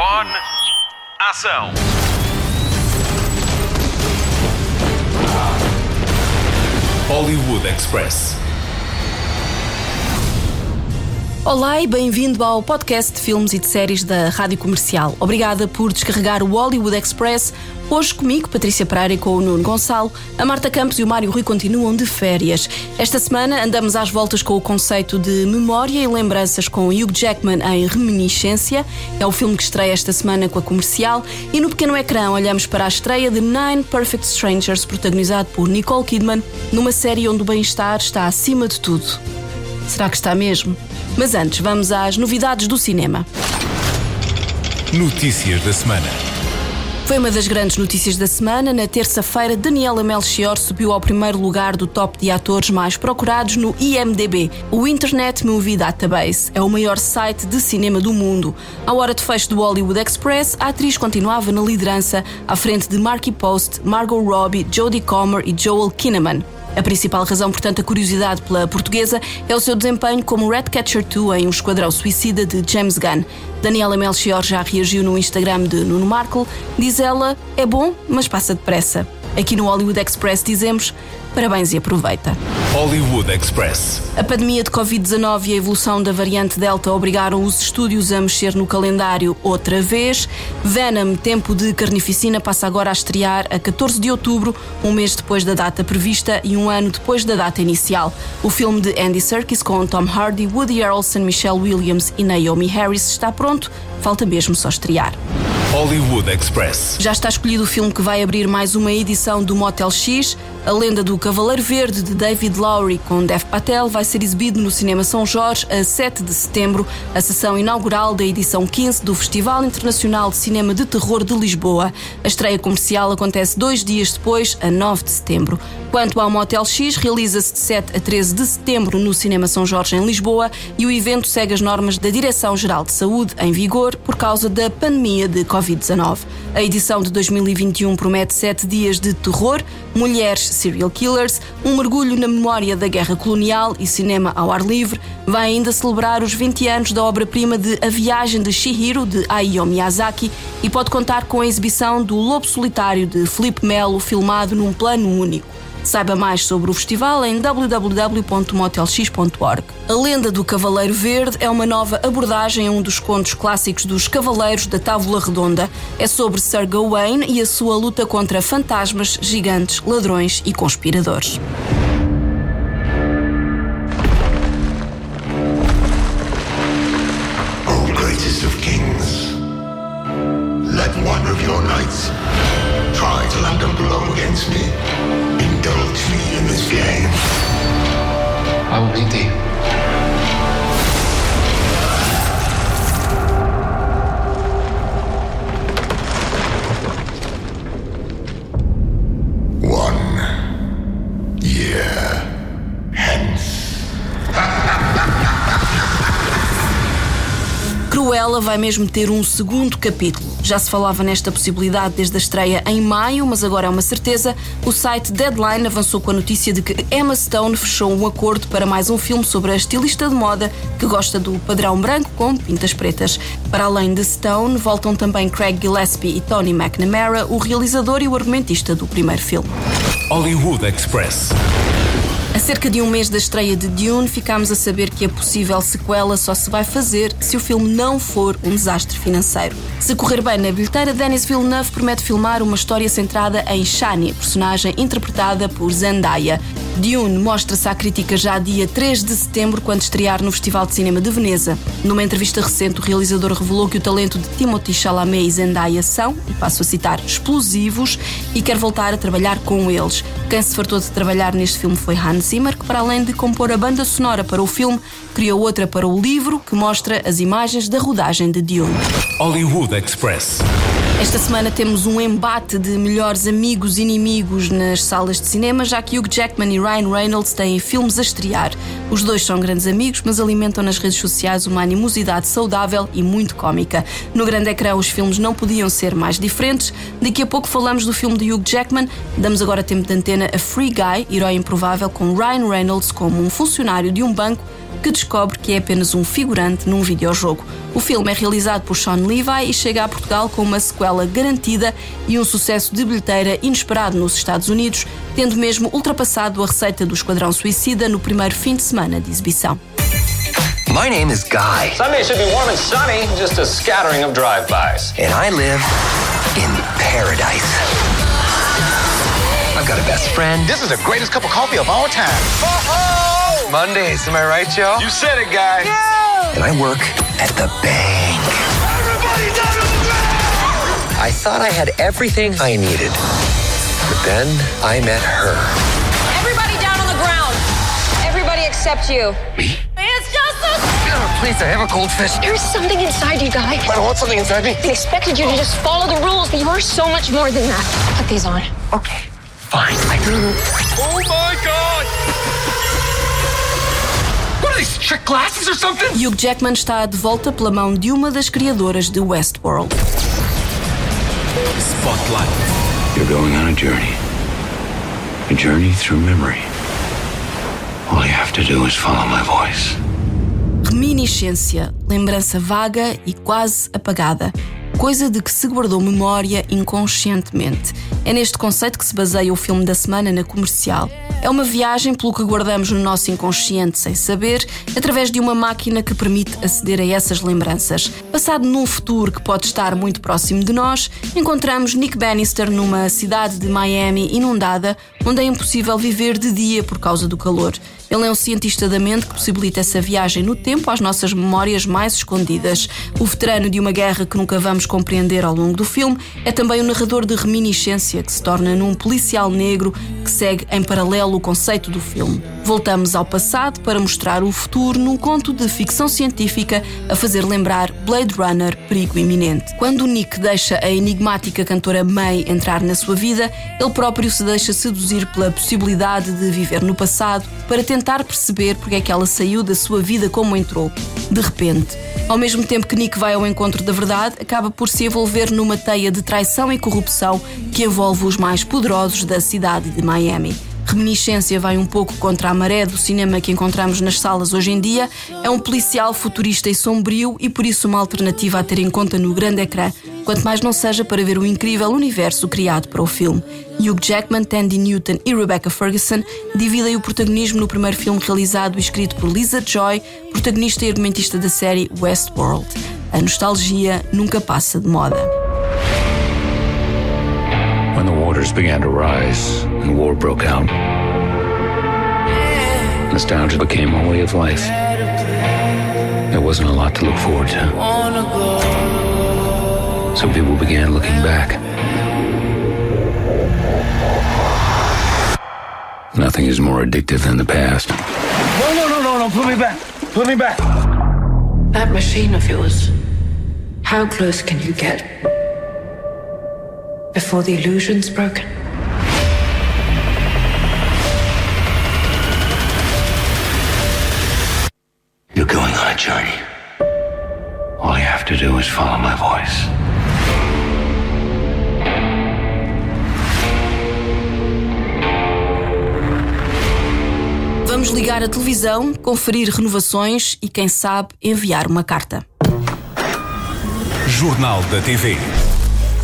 Microfone. Ação. Hollywood Express. Olá e bem-vindo ao podcast de filmes e de séries da Rádio Comercial. Obrigada por descarregar o Hollywood Express. Hoje comigo, Patrícia Pereira e com o Nuno Gonçalo, a Marta Campos e o Mário Rui continuam de férias. Esta semana andamos às voltas com o conceito de memória e lembranças com Hugh Jackman em Reminiscência. É o filme que estreia esta semana com a comercial. E no pequeno ecrã olhamos para a estreia de Nine Perfect Strangers, protagonizado por Nicole Kidman, numa série onde o bem-estar está acima de tudo. Será que está mesmo? Mas antes, vamos às novidades do cinema. Notícias da semana. Foi uma das grandes notícias da semana. Na terça-feira, Daniela Melchior subiu ao primeiro lugar do top de atores mais procurados no IMDb. O Internet Movie Database é o maior site de cinema do mundo. À hora de fecho do Hollywood Express, a atriz continuava na liderança, à frente de Marky Post, Margot Robbie, Jodie Comer e Joel Kinnaman. A principal razão, portanto, a curiosidade pela portuguesa é o seu desempenho como Redcatcher 2 em O Esquadrão Suicida de James Gunn. Daniela Melchior já reagiu no Instagram de Nuno Markle. Diz ela: é bom, mas passa depressa. Aqui no Hollywood Express dizemos parabéns e aproveita. Hollywood Express. A pandemia de Covid-19 e a evolução da variante Delta obrigaram os estúdios a mexer no calendário outra vez. Venom, Tempo de Carnificina, passa agora a estrear a 14 de outubro, um mês depois da data prevista e um ano depois da data inicial. O filme de Andy Serkis com Tom Hardy, Woody Harrelson, Michelle Williams e Naomi Harris está pronto, falta mesmo só estrear. Hollywood Express. Já está escolhido o filme que vai abrir mais uma edição do Motel X. A lenda do Cavaleiro Verde de David Lowry com Dev Patel vai ser exibido no Cinema São Jorge a 7 de setembro, a sessão inaugural da edição 15 do Festival Internacional de Cinema de Terror de Lisboa. A estreia comercial acontece dois dias depois, a 9 de setembro. Quanto ao Motel X, realiza-se de 7 a 13 de setembro no Cinema São Jorge em Lisboa e o evento segue as normas da Direção-Geral de Saúde em vigor por causa da pandemia de Covid-19. A edição de 2021 promete sete dias de terror, mulheres serial killers, um mergulho na memória da guerra colonial e cinema ao ar livre. Vai ainda celebrar os 20 anos da obra-prima de A Viagem de Shihiro, de Hayao Miyazaki, e pode contar com a exibição do Lobo Solitário, de Felipe Melo, filmado num plano único. Saiba mais sobre o festival em www.motelx.org. A Lenda do Cavaleiro Verde é uma nova abordagem a um dos contos clássicos dos Cavaleiros da Távola Redonda. É sobre Sir Gawain e a sua luta contra fantasmas, gigantes, ladrões e conspiradores. Cruella vai mesmo ter um segundo capítulo. Já se falava nesta possibilidade desde a estreia em maio, mas agora é uma certeza. O site Deadline avançou com a notícia de que Emma Stone fechou um acordo para mais um filme sobre a estilista de moda que gosta do padrão branco com pintas pretas. Para além de Stone, voltam também Craig Gillespie e Tony McNamara, o realizador e o argumentista do primeiro filme. Hollywood Express. Cerca de um mês da estreia de Dune, ficámos a saber que a possível sequela só se vai fazer se o filme não for um desastre financeiro. Se correr bem na bilheteira, Denis Villeneuve promete filmar uma história centrada em Shani, personagem interpretada por Zendaya. Dune mostra-se à crítica já dia 3 de setembro, quando estrear no Festival de Cinema de Veneza. Numa entrevista recente, o realizador revelou que o talento de Timothy Chalamet e Zendaya são, e passo a citar, explosivos e quer voltar a trabalhar com eles. Quem se fartou de trabalhar neste filme foi Hans Zimmer, que para além de compor a banda sonora para o filme, criou outra para o livro que mostra as imagens da rodagem de Dune. Hollywood Express. Esta semana temos um embate de melhores amigos e inimigos nas salas de cinema, já que Hugh Jackman e Ryan Reynolds têm filmes a estrear. Os dois são grandes amigos, mas alimentam nas redes sociais uma animosidade saudável e muito cómica. No grande ecrã, os filmes não podiam ser mais diferentes. Daqui a pouco falamos do filme de Hugh Jackman. Damos agora tempo de antena a Free Guy, herói improvável, com Ryan Reynolds como um funcionário de um banco que descobre que é apenas um figurante num videojogo. O filme é realizado por Sean Levi e chega a Portugal com uma sequela garantida e um sucesso de bilheteira inesperado nos Estados Unidos, tendo mesmo ultrapassado a receita do Esquadrão Suicida no primeiro fim de semana de exibição. My name is Guy. Sunday should be warm and sunny, just a scattering of drive-bys. And I live in paradise. I've got a best friend. This is the greatest cup of coffee of all time. Mondays, am I right, Joe? You said it, guy. And I work at the bank. Everybody down to the ground! I thought I had everything I needed. But then I met her. Everybody down on the ground. Everybody except you. Me? It's just a... Oh, please, I have a cold fist. There's something inside you, Guy. I don't want something inside me. They expected you to just follow the rules, but you are so much more than that. Put these on. Okay, fine. I do. Oh my god! What are these, trick glasses or something? Hugh Jackman está de volta pela mão de uma das criadoras de Westworld. Spotlight. You're going on a journey. A journey through memory. All you have to do is follow my voice. Reminiscência, lembrança vaga e quase apagada, coisa de que se guardou memória inconscientemente. É neste conceito que se baseia o filme da semana na comercial. É uma viagem pelo que guardamos no nosso inconsciente sem saber, através de uma máquina que permite aceder a essas lembranças. Passado num futuro que pode estar muito próximo de nós, encontramos Nick Bannister numa cidade de Miami inundada, onde é impossível viver de dia por causa do calor. Ele é um cientista da mente que possibilita essa viagem no tempo às nossas memórias mais escondidas. O veterano de uma guerra que nunca vamos compreender ao longo do filme é também o narrador de reminiscência que se torna num policial negro que segue em paralelo o conceito do filme. Voltamos ao passado para mostrar o futuro num conto de ficção científica a fazer lembrar Blade Runner Perigo Iminente. Quando Nick deixa a enigmática cantora May entrar na sua vida, ele próprio se deixa seduzir pela possibilidade de viver no passado para tentar perceber porque é que ela saiu da sua vida como entrou. De repente, ao mesmo tempo que Nick vai ao encontro da verdade, acaba por se envolver numa teia de traição e corrupção que envolve os mais poderosos da cidade de Miami. Reminiscência vai um pouco contra a maré do cinema que encontramos nas salas hoje em dia. É um policial futurista e sombrio e por isso uma alternativa a ter em conta no grande ecrã, quanto mais não seja para ver o incrível universo criado para o filme. Hugh Jackman, Tandy Newton e Rebecca Ferguson dividem o protagonismo no primeiro filme realizado e escrito por Lisa Joy, protagonista e argumentista da série Westworld. A nostalgia nunca passa de moda. When the waters began to rise and war broke out, nostalgia became a way of life. There wasn't a lot to look forward to. So people began looking back. Nothing is more addictive than the past. No, no, no, no, no, put me back. Put me back. That machine of yours, how close can you get before the illusion's broken? You're going on a journey. All you have to do is follow my voice. Vamos ligar a televisão, conferir renovações e, quem sabe, enviar uma carta. Jornal da TV.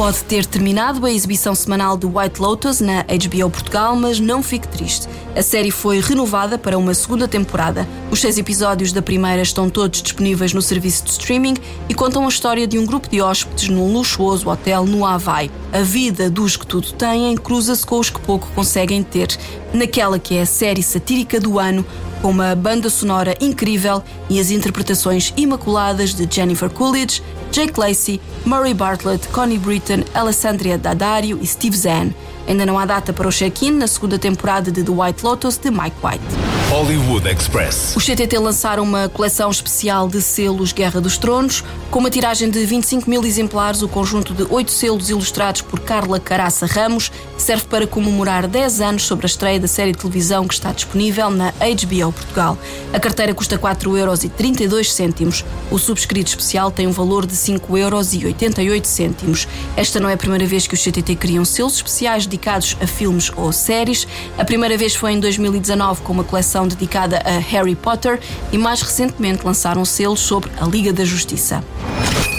Pode ter terminado a exibição semanal de White Lotus na HBO Portugal, mas não fique triste. A série foi renovada para uma segunda temporada. Os seis episódios da primeira estão todos disponíveis no serviço de streaming e contam a história de um grupo de hóspedes num luxuoso hotel no Havaí. A vida dos que tudo têm cruza-se com os que pouco conseguem ter. Naquela que é a série satírica do ano, com uma banda sonora incrível e as interpretações imaculadas de Jennifer Coolidge, Jake Lacey, Murray Bartlett, Connie Britton, Alessandria Daddario e Steve Zahn. Ainda não há data para o check-in na segunda temporada de The White Lotus de Mike White. Hollywood Express. Os CTT lançaram uma coleção especial de selos Guerra dos Tronos, com uma tiragem de 25 mil exemplares, o conjunto de oito selos ilustrados por Carla Caraça Ramos, serve para comemorar 10 anos sobre a estreia da série de televisão que está disponível na HBO Portugal. A carteira custa 4,32€. O subscrito especial tem um valor de 5,88€. Esta não é a primeira vez que os CTT criam selos especiais dedicados a filmes ou séries. A primeira vez foi em 2019 com uma coleção dedicada a Harry Potter e mais recentemente lançaram selos sobre a Liga da Justiça.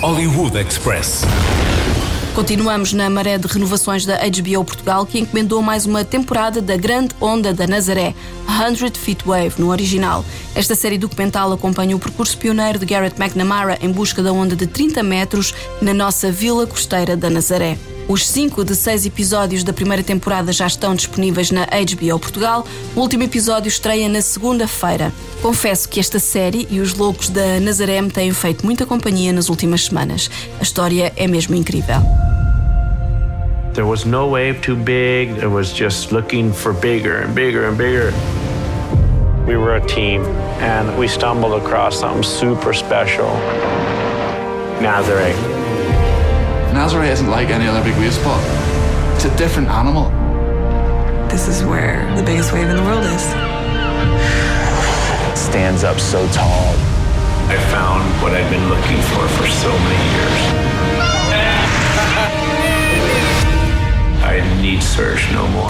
Hollywood Express. Continuamos na maré de renovações da HBO Portugal, que encomendou mais uma temporada da Grande Onda da Nazaré, 100 Feet Wave, no original. Esta série documental acompanha o percurso pioneiro de Garrett McNamara em busca da onda de 30 metros na nossa vila costeira da Nazaré. Os cinco de seis episódios da primeira temporada já estão disponíveis na HBO Portugal. O último episódio estreia na segunda-feira. Confesso que esta série e os loucos da Nazaré me têm feito muita companhia nas últimas semanas. A história é mesmo incrível. There was no wave too big. It was just looking for bigger and bigger and bigger. We were a team and we stumbled across something super special. Nazareth. Nazareth isn't like any other big wave spot. It's a different animal. This is where the biggest wave in the world is. It stands up so tall. I found what I'd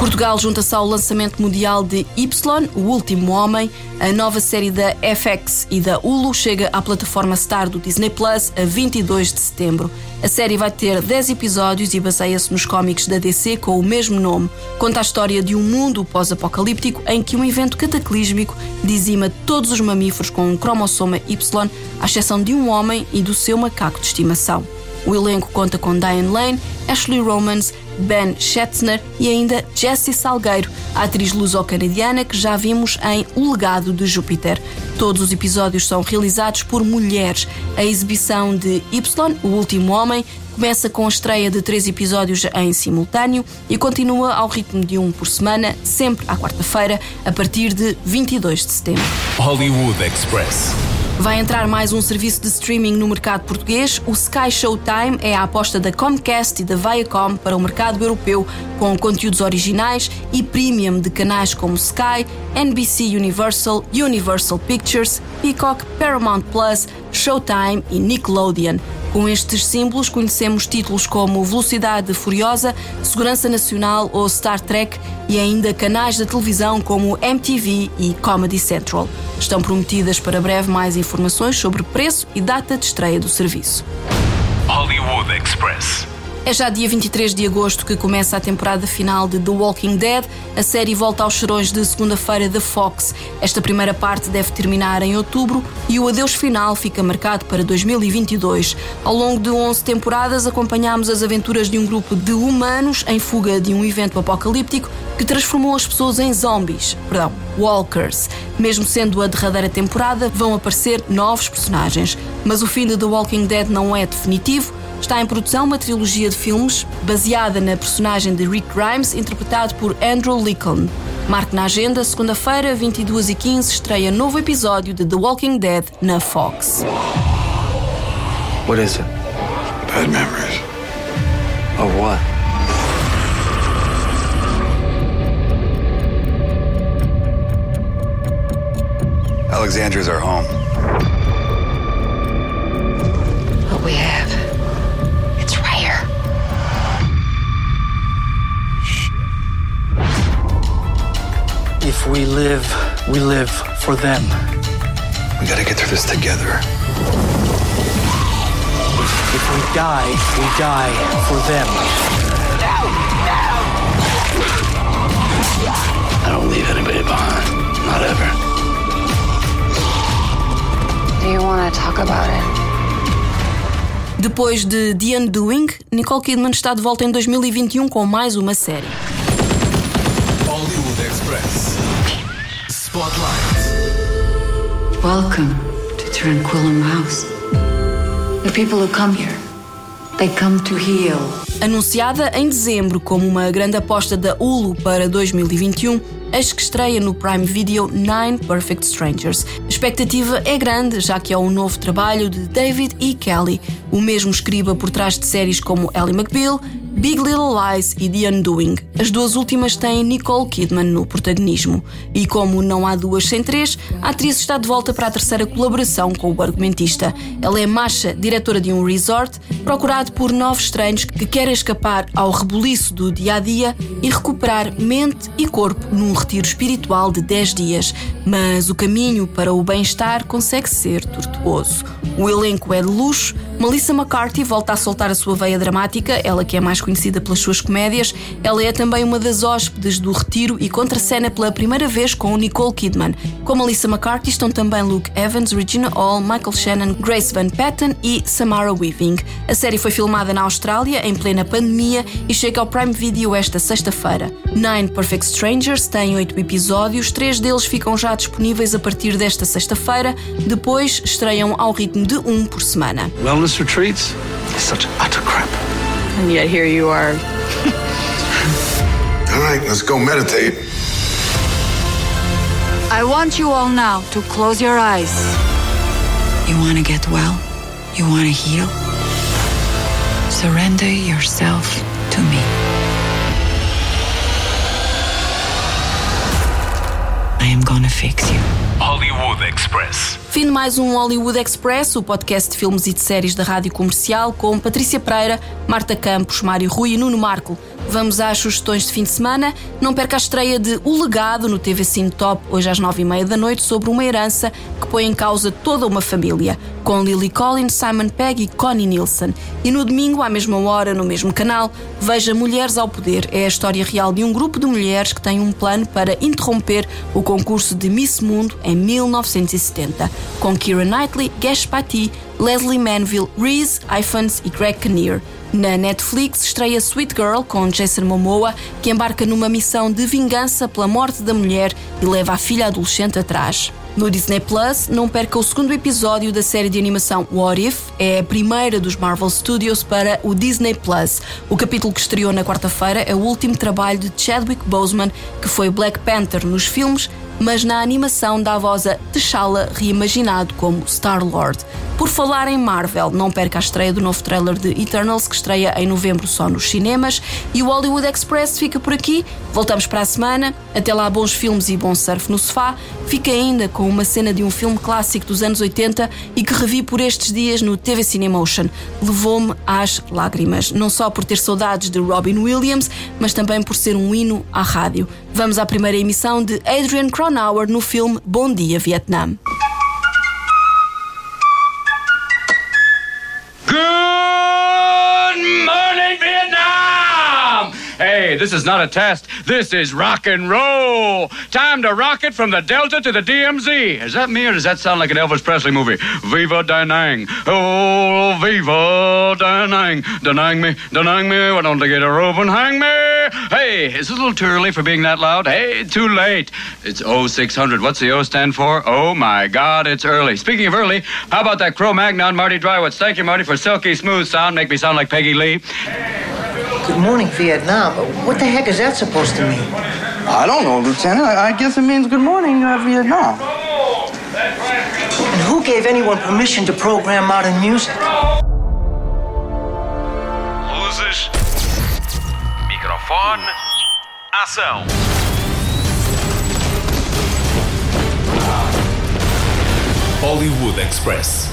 Portugal junta-se ao lançamento mundial de Y, O Último Homem. A nova série da FX e da Hulu chega à plataforma Star do Disney Plus a 22 de setembro. A série vai ter 10 episódios e baseia-se nos cómics da DC com o mesmo nome. Conta a história de um mundo pós-apocalíptico em que um evento cataclísmico dizima todos os mamíferos com um cromossoma Y, à exceção de um homem e do seu macaco de estimação. O elenco conta com Diane Lane, Ashley Romans, Ben Schetzner e ainda Jessie Salgueiro, a atriz luso-canadiana que já vimos em O Legado de Júpiter. Todos os episódios são realizados por mulheres. A exibição de Y, O Último Homem, começa com a estreia de três episódios em simultâneo e continua ao ritmo de um por semana, sempre à quarta-feira, a partir de 22 de setembro. Hollywood Express. Vai entrar mais um serviço de streaming no mercado português. O Sky Showtime é a aposta da Comcast e da Viacom para o mercado europeu, com conteúdos originais e premium de canais como Sky, NBC Universal, Universal Pictures, Peacock, Paramount Plus, Showtime e Nickelodeon. Com estes símbolos conhecemos títulos como Velocidade Furiosa, Segurança Nacional ou Star Trek e ainda canais da televisão como MTV e Comedy Central. Estão prometidas para breve mais informações sobre preço e data de estreia do serviço. Hollywood Express. É já dia 23 de agosto que começa a temporada final de The Walking Dead. A série volta aos serões de segunda-feira da Fox. Esta primeira parte deve terminar em outubro e o adeus final fica marcado para 2022. Ao longo de 11 temporadas, acompanhamos as aventuras de um grupo de humanos em fuga de um evento apocalíptico que transformou as pessoas em zombies, perdão, walkers. Mesmo sendo a derradeira temporada, vão aparecer novos personagens. Mas o fim de The Walking Dead não é definitivo. Está em produção uma trilogia de filmes baseada na personagem de Rick Grimes, interpretado por Andrew Lincoln. Marque na agenda, segunda-feira, 22h15, estreia novo episódio de The Walking Dead na Fox. What is it? Bad memories. Of what? Alexandria's our home. If we live, we live for them. We gotta get through this together. If we die, we die for them. I don't leave anybody behind. Not ever. Do you want to talk about it? Depois de The Undoing, Nicole Kidman está de volta em 2021 com mais uma série. Welcome to House. The people who come here, they come to heal. Anunciada em dezembro como uma grande aposta da Hulu para 2021, eis que estreia no Prime Video Nine Perfect Strangers. A expectativa é grande, já que é um novo trabalho de David E. Kelly, o mesmo escriba por trás de séries como Ellie McBeal, Big Little Lies e The Undoing. As duas últimas têm Nicole Kidman no protagonismo. E como não há duas sem três, a atriz está de volta para a terceira colaboração com o argumentista. Ela é Masha, diretora de um resort, procurado por novos estranhos que querem escapar ao rebuliço do dia a dia e recuperar mente e corpo num retiro espiritual de 10 dias. Mas o caminho para o bem-estar consegue ser tortuoso. O elenco é de luxo, Melissa McCarthy volta a soltar a sua veia dramática, ela que é mais conhecida pelas suas comédias. Ela é também uma das hóspedes do Retiro e contracena pela primeira vez com Nicole Kidman. Com Melissa McCarthy estão também Luke Evans, Regina Hall, Michael Shannon, Grace Van Patten e Samara Weaving. A série foi filmada na Austrália em plena pandemia e chega ao Prime Video esta sexta-feira. Nine Perfect Strangers tem oito episódios, três deles ficam já disponíveis a partir desta sexta-feira, depois estreiam ao ritmo de um por semana. Wellness retreats? Such utter crap. And yet here you are. All right, let's go meditate. I want you all now to close your eyes. You want to get well? You want to heal? Surrender yourself to me. I am gonna fix you. Hollywood Express. Fim de mais um Hollywood Express, o podcast de filmes e de séries da Rádio Comercial, com Patrícia Pereira, Marta Campos, Mário Rui e Nuno Marco. Vamos às sugestões de fim de semana. Não perca a estreia de O Legado no TV Cine Top, hoje às nove e meia da noite, sobre uma herança que põe em causa toda uma família, com Lily Collins, Simon Pegg e Connie Nielsen. E no domingo, à mesma hora, no mesmo canal, veja Mulheres ao Poder. É a história real de um grupo de mulheres que tem um plano para interromper o concurso de Miss Mundo em 1970, com Keira Knightley, Gash Patti, Leslie Manville, Reese Ifans e Greg Kinnear. Na Netflix estreia Sweet Girl com Jason Momoa, que embarca numa missão de vingança pela morte da mulher e leva a filha adolescente atrás. No Disney Plus, não perca o segundo episódio da série de animação What If, é a primeira dos Marvel Studios para o Disney Plus. O capítulo que estreou na quarta-feira é o último trabalho de Chadwick Boseman, que foi Black Panther nos filmes, mas na animação dá voz a T'Challa reimaginado como Star-Lord. Por falar em Marvel, não perca a estreia do novo trailer de Eternals, que estreia em novembro só nos cinemas. E o Hollywood Express fica por aqui. Voltamos para a semana. Até lá, bons filmes e bom surf no sofá. Fica ainda com uma cena de um filme clássico dos anos 80 e que revi por estes dias no TV Cinemotion. Levou-me às lágrimas, não só por ter saudades de Robin Williams, mas também por ser um hino à rádio. Vamos à primeira emissão de Adrian Cronauer no filme Bom Dia Vietnã. This is not a test. This is rock and roll. Time to rock it from the Delta to the DMZ. Is that me or does that sound like an Elvis Presley movie? Viva Da Nang. Oh, Viva Da Nang. Me, Da Nang me. Why don't they get a rope and hang me? Hey, is it a little too early for being that loud? Hey, too late. It's 0600. What's the O stand for? Oh my God, it's early. Speaking of early, how about that Cro Magnon Marty Drywitz? Thank you, Marty, for silky smooth sound. Make me sound like Peggy Lee. Good morning, Vietnam. What the heck is that supposed to mean? I don't know, Lieutenant. I, I guess it means good morning, uh, Vietnam. And who gave anyone permission to program modern music? Luzes. Microfone. Ação. Hollywood Express.